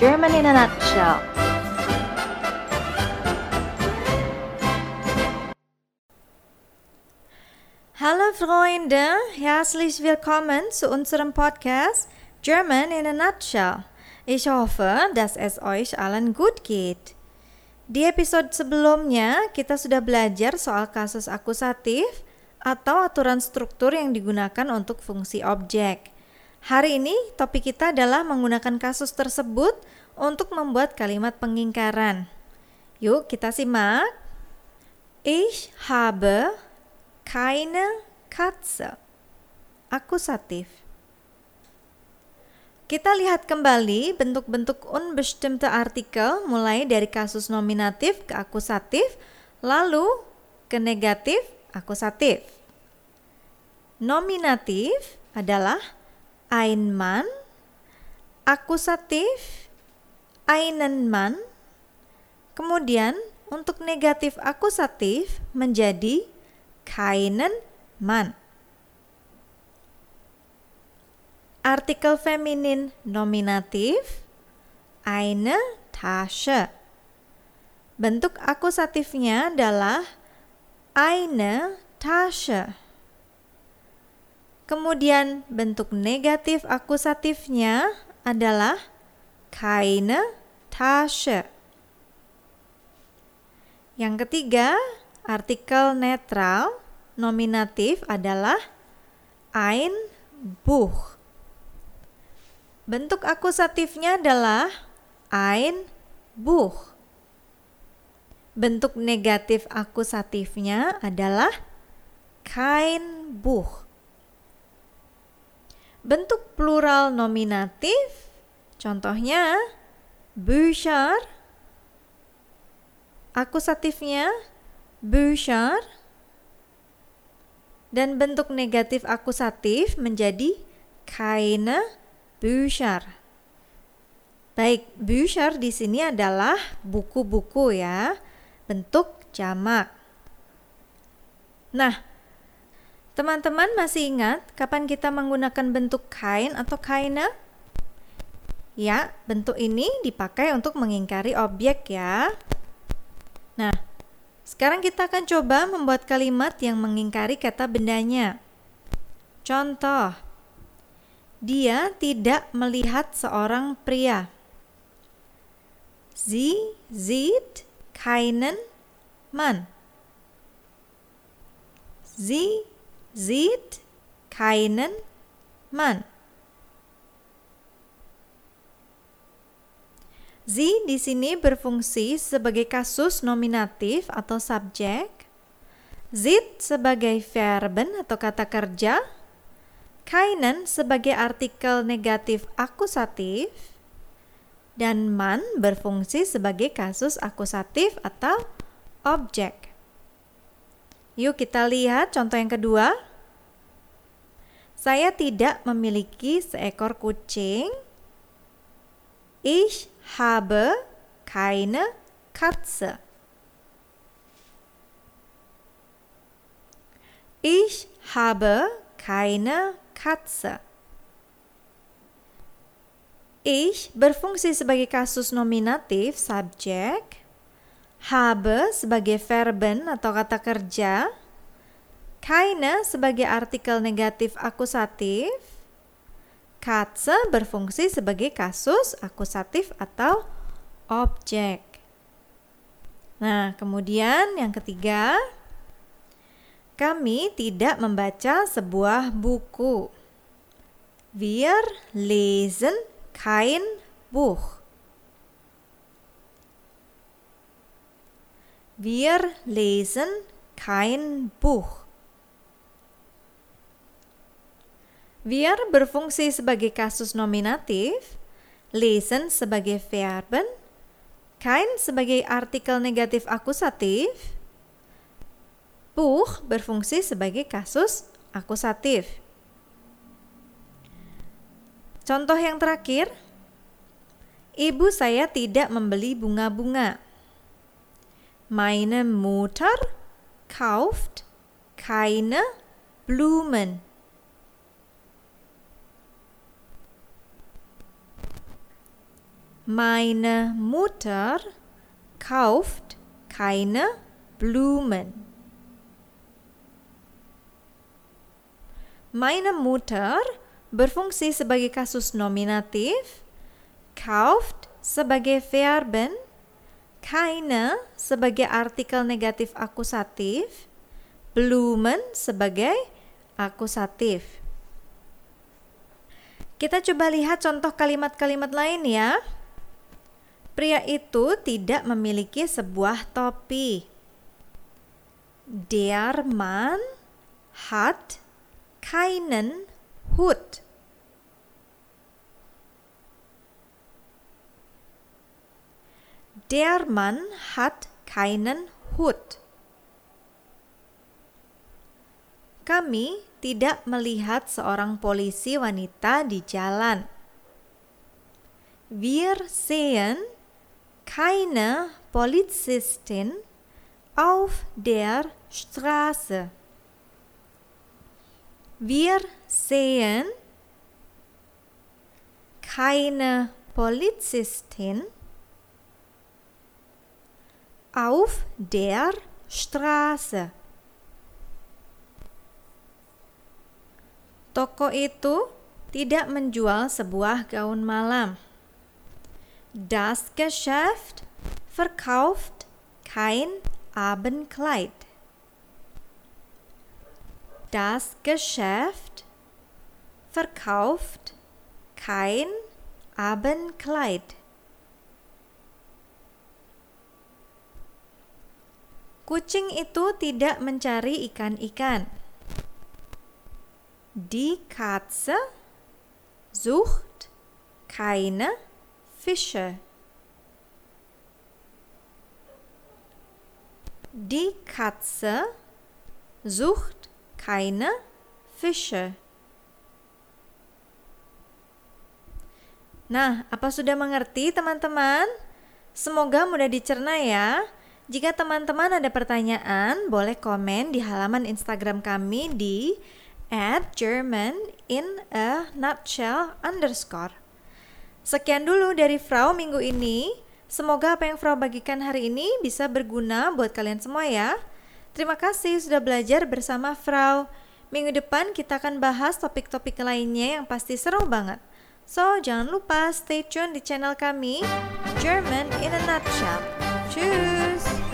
German in a nutshell. Hallo Freunde, herzlich willkommen zu unserem Podcast German in a Nutshell. Ich hoffe, dass es euch allen gut geht. Di episode sebelumnya, kita sudah belajar soal kasus akusatif atau aturan struktur yang digunakan untuk fungsi objek. Hari ini, topik kita adalah menggunakan kasus tersebut untuk membuat kalimat pengingkaran. Yuk, kita simak. Ich habe keine Katze. Akusatif. Kita lihat kembali bentuk-bentuk unbestimmte artikel mulai dari kasus nominatif ke akusatif, lalu ke negatif akusatif. Nominatif adalah ein Mann, akusatif einen Mann, kemudian untuk negatif akusatif menjadi keinen Mann. Artikel feminin nominatif eine Tasche. Bentuk akusatifnya adalah eine Tasche. Kemudian bentuk negatif akusatifnya adalah keine Tasche. Yang ketiga, artikel netral nominatif adalah ein Buch. Bentuk akusatifnya adalah ein Buch. Bentuk negatif akusatifnya adalah kein Buch. Bentuk plural nominatif contohnya Bücher. Akusatifnya Bücher. Dan bentuk negatif akusatif menjadi keine Bücher. Baik, Bücher di sini adalah buku-buku ya, bentuk jamak. Nah, teman-teman masih ingat kapan kita menggunakan bentuk kain atau kaina? Ya, bentuk ini dipakai untuk mengingkari objek ya. Nah, sekarang kita akan coba membuat kalimat yang mengingkari kata bendanya. Contoh, dia tidak melihat seorang pria. Sie sieht keinen Mann. Sie sieht keinen Mann. Sie di sini berfungsi sebagai kasus nominatif atau subjek. Sieht sebagai verben atau kata kerja. Keinen sebagai artikel negatif akusatif. Dan man berfungsi sebagai kasus akusatif atau objek. Yuk kita lihat contoh yang kedua. Saya tidak memiliki seekor kucing. Ich habe keine Katze. Ich habe keine Katze. Ich berfungsi sebagai kasus nominatif subjek, habe sebagai verben atau kata kerja, keine sebagai artikel negatif akusatif, Katze berfungsi sebagai kasus akusatif atau objek. Nah, kemudian yang ketiga, kami tidak membaca sebuah buku. Wir lesen kein Buch. Wir lesen kein Buch. Wir berfungsi sebagai kasus nominatif, lesen sebagai verben, kein sebagai artikel negatif akusatif, Buch berfungsi sebagai kasus akusatif. Contoh yang terakhir, ibu saya tidak membeli bunga-bunga. Meine Mutter kauft keine Blumen. Meine Mutter kauft keine Blumen. Meine Mutter berfungsi sebagai kasus nominatif, kauft sebagai verben, keine sebagai artikel negatif akusatif, Blumen sebagai akusatif. Kita coba lihat contoh kalimat-kalimat lain ya. Pria itu tidak memiliki sebuah topi. Der Mann hat keinen Hut. Der Mann hat keinen Hut. Kami tidak melihat seorang polisi wanita di jalan. Wir sehen keine Polizistin auf der Straße. Wir sehen keine Polizistin auf der Straße. Toko itu tidak menjual sebuah gaun malam. Das Geschäft verkauft kein Abendkleid. Das Geschäft verkauft kein Abendkleid. Kucing itu tidak mencari ikan-ikan. Die Katze sucht keine Fische. Die Katze sucht keine Fische. Nah, apa sudah mengerti teman-teman? Semoga mudah dicerna ya. Jika teman-teman ada pertanyaan, boleh komen di halaman Instagram kami di at nutshell. Sekian dulu dari Frau minggu ini. Semoga apa yang Frau bagikan hari ini bisa berguna buat kalian semua ya. Terima kasih sudah belajar bersama Frau. Minggu depan kita akan bahas topik-topik lainnya yang pasti seru banget. So, jangan lupa stay tune di channel kami, German in a Nutshell. Tschüss!